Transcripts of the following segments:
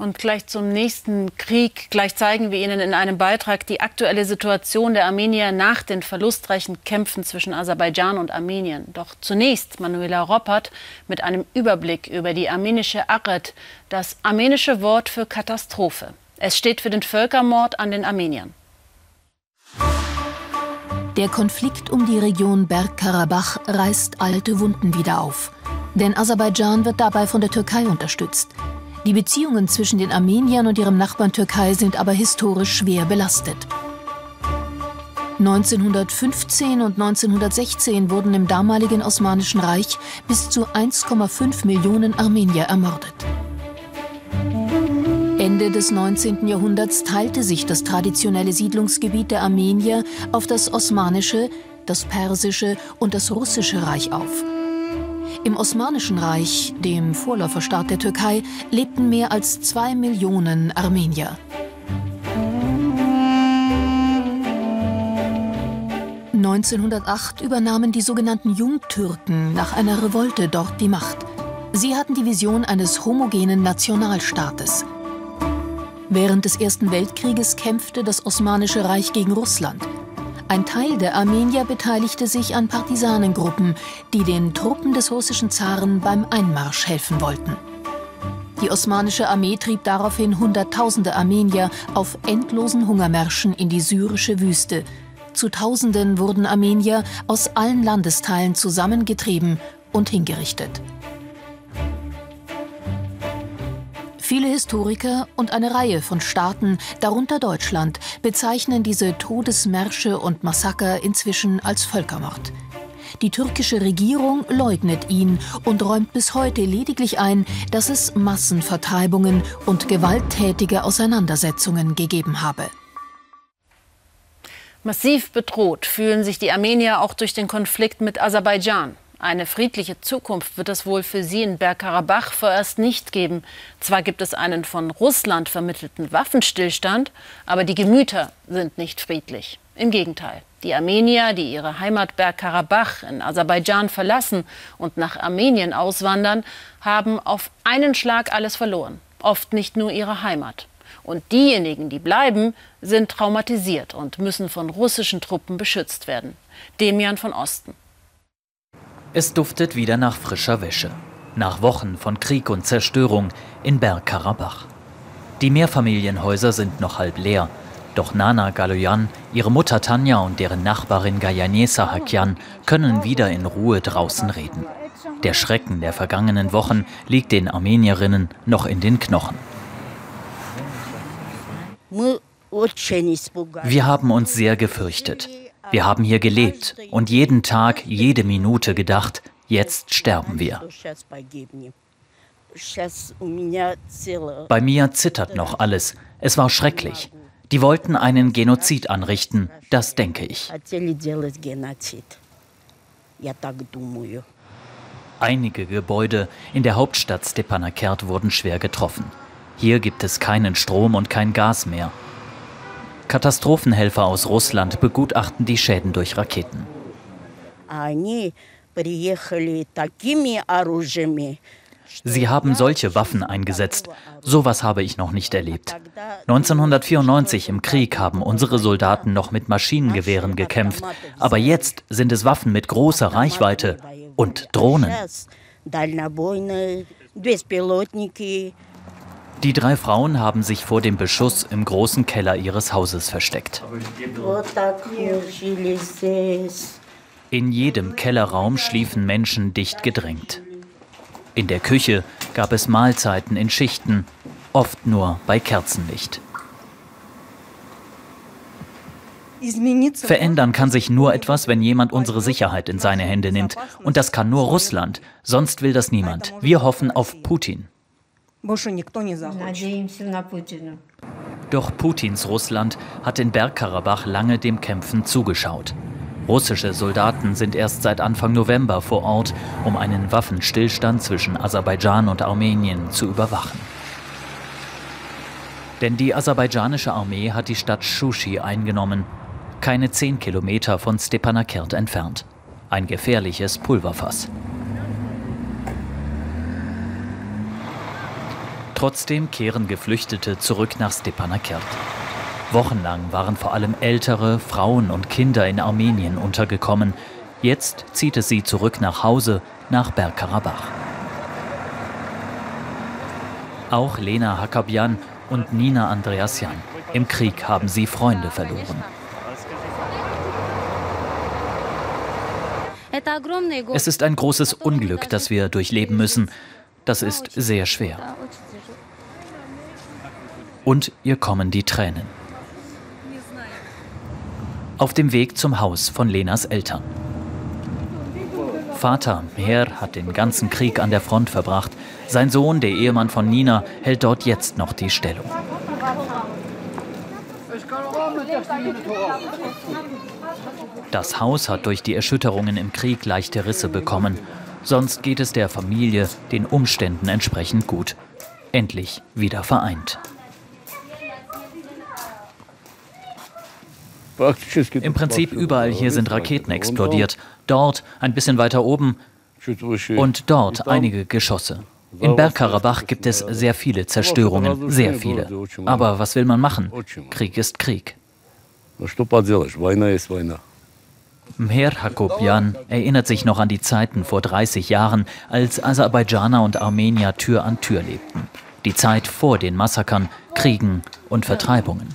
Und gleich zum nächsten Krieg. Gleich zeigen wir Ihnen in einem Beitrag die aktuelle Situation der Armenier nach den verlustreichen Kämpfen zwischen Aserbaidschan und Armenien. Doch zunächst Manuela Roppert mit einem Überblick über die armenische Aret, das armenische Wort für Katastrophe. Es steht für den Völkermord an den Armeniern. Der Konflikt um die Region Bergkarabach reißt alte Wunden wieder auf. Denn Aserbaidschan wird dabei von der Türkei unterstützt. Die Beziehungen zwischen den Armeniern und ihrem Nachbarn Türkei sind aber historisch schwer belastet. 1915 und 1916 wurden im damaligen Osmanischen Reich bis zu 1,5 Millionen Armenier ermordet. Ende des 19. Jahrhunderts teilte sich das traditionelle Siedlungsgebiet der Armenier auf das Osmanische, das Persische und das Russische Reich auf. Im Osmanischen Reich, dem Vorläuferstaat der Türkei, lebten mehr als zwei Millionen Armenier. (1908) übernahmen die sogenannten Jungtürken nach einer Revolte dort die Macht. Sie hatten die Vision eines homogenen Nationalstaates. Während des Ersten Weltkrieges kämpfte das Osmanische Reich gegen Russland. Ein Teil der Armenier beteiligte sich an Partisanengruppen, die den Truppen des russischen Zaren beim Einmarsch helfen wollten. Die osmanische Armee trieb daraufhin Hunderttausende Armenier auf endlosen Hungermärschen in die syrische Wüste. Zu Tausenden wurden Armenier aus allen Landesteilen zusammengetrieben und hingerichtet. Viele Historiker und eine Reihe von Staaten, darunter Deutschland, bezeichnen diese Todesmärsche und Massaker inzwischen als Völkermord. Die türkische Regierung leugnet ihn und räumt bis heute lediglich ein, dass es Massenvertreibungen und gewalttätige Auseinandersetzungen gegeben habe. Massiv bedroht fühlen sich die Armenier auch durch den Konflikt mit Aserbaidschan. Eine friedliche Zukunft wird es wohl für sie in Bergkarabach vorerst nicht geben. Zwar gibt es einen von Russland vermittelten Waffenstillstand, aber die Gemüter sind nicht friedlich. Im Gegenteil. Die Armenier, die ihre Heimat Bergkarabach in Aserbaidschan verlassen und nach Armenien auswandern, haben auf einen Schlag alles verloren. Oft nicht nur ihre Heimat. Und diejenigen, die bleiben, sind traumatisiert und müssen von russischen Truppen beschützt werden. Demian von Osten. Es duftet wieder nach frischer Wäsche. Nach Wochen von Krieg und Zerstörung in Bergkarabach. Die Mehrfamilienhäuser sind noch halb leer. Doch Nana Galoyan, ihre Mutter Tanja und deren Nachbarin Gayanesa Hakyan können wieder in Ruhe draußen reden. Der Schrecken der vergangenen Wochen liegt den Armenierinnen noch in den Knochen. Wir haben uns sehr gefürchtet. Wir haben hier gelebt und jeden Tag, jede Minute gedacht, jetzt sterben wir. Bei mir zittert noch alles. Es war schrecklich. Die wollten einen Genozid anrichten, das denke ich. Einige Gebäude in der Hauptstadt Stepanakert wurden schwer getroffen. Hier gibt es keinen Strom und kein Gas mehr. Katastrophenhelfer aus Russland begutachten die Schäden durch Raketen. Sie haben solche Waffen eingesetzt. Sowas habe ich noch nicht erlebt. 1994 im Krieg haben unsere Soldaten noch mit Maschinengewehren gekämpft, aber jetzt sind es Waffen mit großer Reichweite und Drohnen. Die drei Frauen haben sich vor dem Beschuss im großen Keller ihres Hauses versteckt. In jedem Kellerraum schliefen Menschen dicht gedrängt. In der Küche gab es Mahlzeiten in Schichten, oft nur bei Kerzenlicht. Verändern kann sich nur etwas, wenn jemand unsere Sicherheit in seine Hände nimmt. Und das kann nur Russland. Sonst will das niemand. Wir hoffen auf Putin. Doch Putins Russland hat in Bergkarabach lange dem Kämpfen zugeschaut. Russische Soldaten sind erst seit Anfang November vor Ort, um einen Waffenstillstand zwischen Aserbaidschan und Armenien zu überwachen. Denn die aserbaidschanische Armee hat die Stadt Shushi eingenommen, keine zehn Kilometer von Stepanakert entfernt. Ein gefährliches Pulverfass. Trotzdem kehren Geflüchtete zurück nach Stepanakert. Wochenlang waren vor allem ältere, Frauen und Kinder in Armenien untergekommen. Jetzt zieht es sie zurück nach Hause, nach Bergkarabach. Auch Lena Hakabjan und Nina Andreasjan. Im Krieg haben sie Freunde verloren. Es ist ein großes Unglück, das wir durchleben müssen. Das ist sehr schwer. Und ihr kommen die Tränen. Auf dem Weg zum Haus von Lenas Eltern. Vater Mer hat den ganzen Krieg an der Front verbracht. Sein Sohn, der Ehemann von Nina, hält dort jetzt noch die Stellung. Das Haus hat durch die Erschütterungen im Krieg leichte Risse bekommen. Sonst geht es der Familie den Umständen entsprechend gut. Endlich wieder vereint. Im Prinzip überall hier sind Raketen explodiert. Dort, ein bisschen weiter oben und dort einige Geschosse. In Bergkarabach gibt es sehr viele Zerstörungen, sehr viele. Aber was will man machen? Krieg ist Krieg. Mher Hakobian erinnert sich noch an die Zeiten vor 30 Jahren, als Aserbaidschaner und Armenier Tür an Tür lebten. Die Zeit vor den Massakern, Kriegen und Vertreibungen.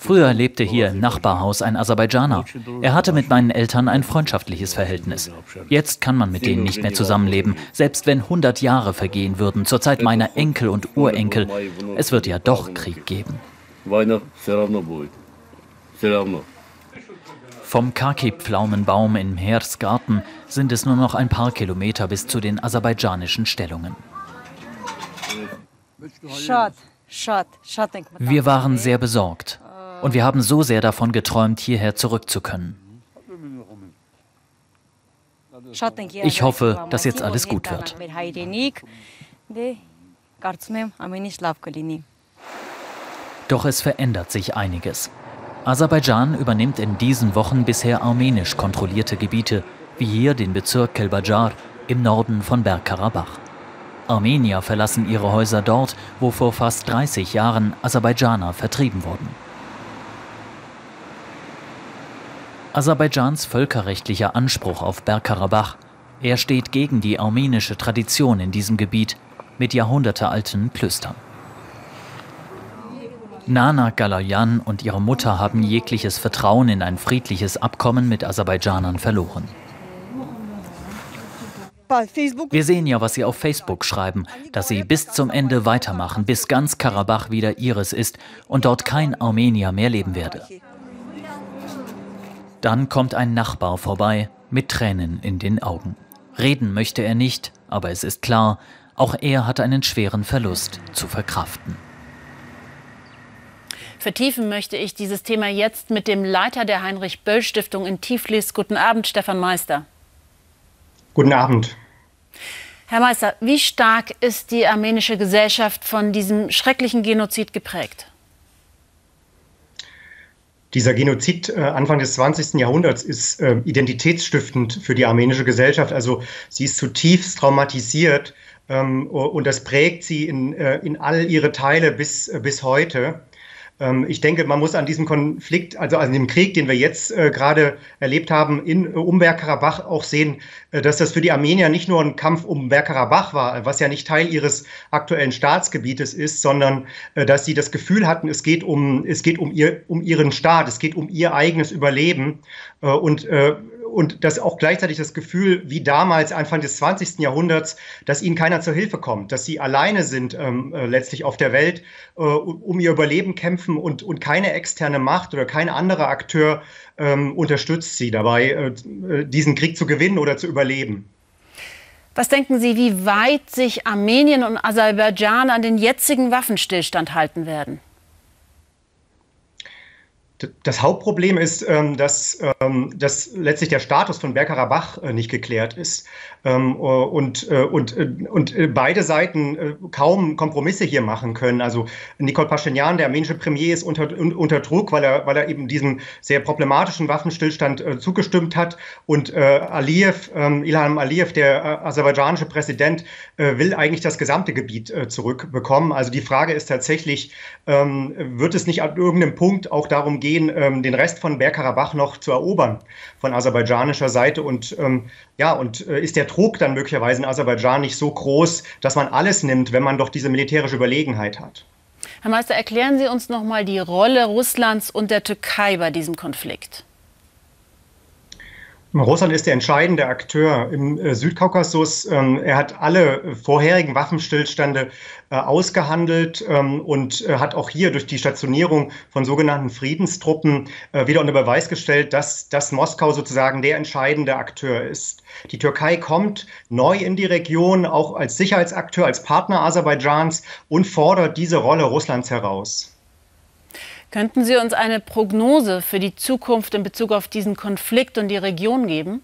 Früher lebte hier im Nachbarhaus ein Aserbaidschaner. Er hatte mit meinen Eltern ein freundschaftliches Verhältnis. Jetzt kann man mit denen nicht mehr zusammenleben, selbst wenn 100 Jahre vergehen würden, zur Zeit meiner Enkel und Urenkel. Es wird ja doch Krieg geben. Vom Kaki-Pflaumenbaum im Heersgarten sind es nur noch ein paar Kilometer bis zu den aserbaidschanischen Stellungen. Schade. Wir waren sehr besorgt und wir haben so sehr davon geträumt, hierher zurück zu können. Ich hoffe, dass jetzt alles gut wird. Doch es verändert sich einiges. Aserbaidschan übernimmt in diesen Wochen bisher armenisch kontrollierte Gebiete, wie hier den Bezirk Kelbajar im Norden von Bergkarabach. Armenier verlassen ihre Häuser dort, wo vor fast 30 Jahren Aserbaidschaner vertrieben wurden. Aserbaidschans völkerrechtlicher Anspruch auf Bergkarabach, er steht gegen die armenische Tradition in diesem Gebiet mit jahrhundertealten Klöstern. Nana Galayan und ihre Mutter haben jegliches Vertrauen in ein friedliches Abkommen mit Aserbaidschanern verloren. Wir sehen ja, was Sie auf Facebook schreiben, dass Sie bis zum Ende weitermachen, bis ganz Karabach wieder Ihres ist und dort kein Armenier mehr leben werde. Dann kommt ein Nachbar vorbei mit Tränen in den Augen. Reden möchte er nicht, aber es ist klar, auch er hat einen schweren Verlust zu verkraften. Vertiefen möchte ich dieses Thema jetzt mit dem Leiter der Heinrich-Böll-Stiftung in Tiflis. Guten Abend, Stefan Meister. Guten Abend. Herr Meister, wie stark ist die armenische Gesellschaft von diesem schrecklichen Genozid geprägt? Dieser Genozid äh, Anfang des 20. Jahrhunderts ist äh, identitätsstiftend für die armenische Gesellschaft. Also sie ist zutiefst traumatisiert ähm, und das prägt sie in, äh, in all ihre Teile bis, äh, bis heute. Ähm, ich denke, man muss an diesem Konflikt, also an dem Krieg, den wir jetzt äh, gerade erlebt haben in um Bergkarabach, auch sehen, äh, dass das für die Armenier nicht nur ein Kampf um Bergkarabach war, was ja nicht Teil ihres aktuellen Staatsgebietes ist, sondern äh, dass sie das Gefühl hatten, es geht um, es geht um, ihr, um ihren Staat, es geht um ihr eigenes Überleben. Äh, und äh, und das auch gleichzeitig das Gefühl, wie damals Anfang des 20. Jahrhunderts, dass ihnen keiner zur Hilfe kommt, dass sie alleine sind ähm, äh, letztlich auf der Welt, äh, um ihr Überleben kämpfen und, und keine externe Macht oder kein anderer Akteur ähm, unterstützt sie dabei, äh, äh diesen Krieg zu gewinnen oder zu überleben. Was denken Sie, wie weit sich Armenien und Aserbaidschan an den jetzigen Waffenstillstand halten werden? Das Hauptproblem ist, ähm, dass, ähm, dass letztlich der Status von Bergkarabach äh, nicht geklärt ist ähm, und, äh, und, äh, und beide Seiten kaum Kompromisse hier machen können. Also Nikol Pashinyan, der armenische Premier, ist unter, unter Druck, weil er, weil er eben diesem sehr problematischen Waffenstillstand zugestimmt hat. Und Aliyev, Ilham Aliyev, der aserbaidschanische Präsident, will eigentlich das gesamte Gebiet zurückbekommen. Also die Frage ist tatsächlich, wird es nicht an irgendeinem Punkt auch darum gehen, gehen, ähm, den Rest von Bergkarabach noch zu erobern von aserbaidschanischer Seite. Und ähm, ja, und äh, ist der Druck dann möglicherweise in Aserbaidschan nicht so groß, dass man alles nimmt, wenn man doch diese militärische Überlegenheit hat? Herr Meister, erklären Sie uns noch mal die Rolle Russlands und der Türkei bei diesem Konflikt. Russland ist der entscheidende Akteur im äh, Südkaukasus. Ähm, er hat alle vorherigen Waffenstillstände äh, ausgehandelt ähm, und äh, hat auch hier durch die Stationierung von sogenannten Friedenstruppen wieder unter Beweis gestellt, dass, dass Moskau sozusagen der entscheidende Akteur ist. Die Türkei kommt neu in die Region, auch als Sicherheitsakteur, als Partner Aserbaidschans und fordert diese Rolle Russlands heraus. Könnten Sie uns eine Prognose für die Zukunft in Bezug auf diesen Konflikt und die Region geben?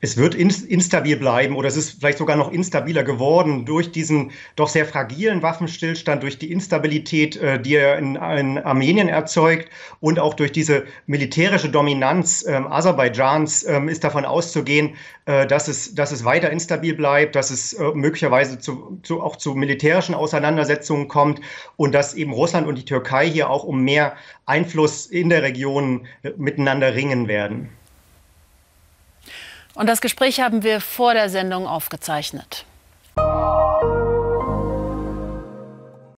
Es wird instabil bleiben oder es ist vielleicht sogar noch instabiler geworden durch diesen doch sehr fragilen Waffenstillstand, durch die Instabilität, äh, die er in, in Armenien erzeugt und auch durch diese militärische Dominanz ähm, Aserbaidschans ähm, ist davon auszugehen, äh, dass, es, dass es weiter instabil bleibt, dass es äh, möglicherweise zu, zu, auch zu militärischen Auseinandersetzungen kommt und dass eben Russland und die Türkei hier auch um mehr Einfluss in der Region äh, miteinander ringen werden. Und das Gespräch haben wir vor der Sendung aufgezeichnet.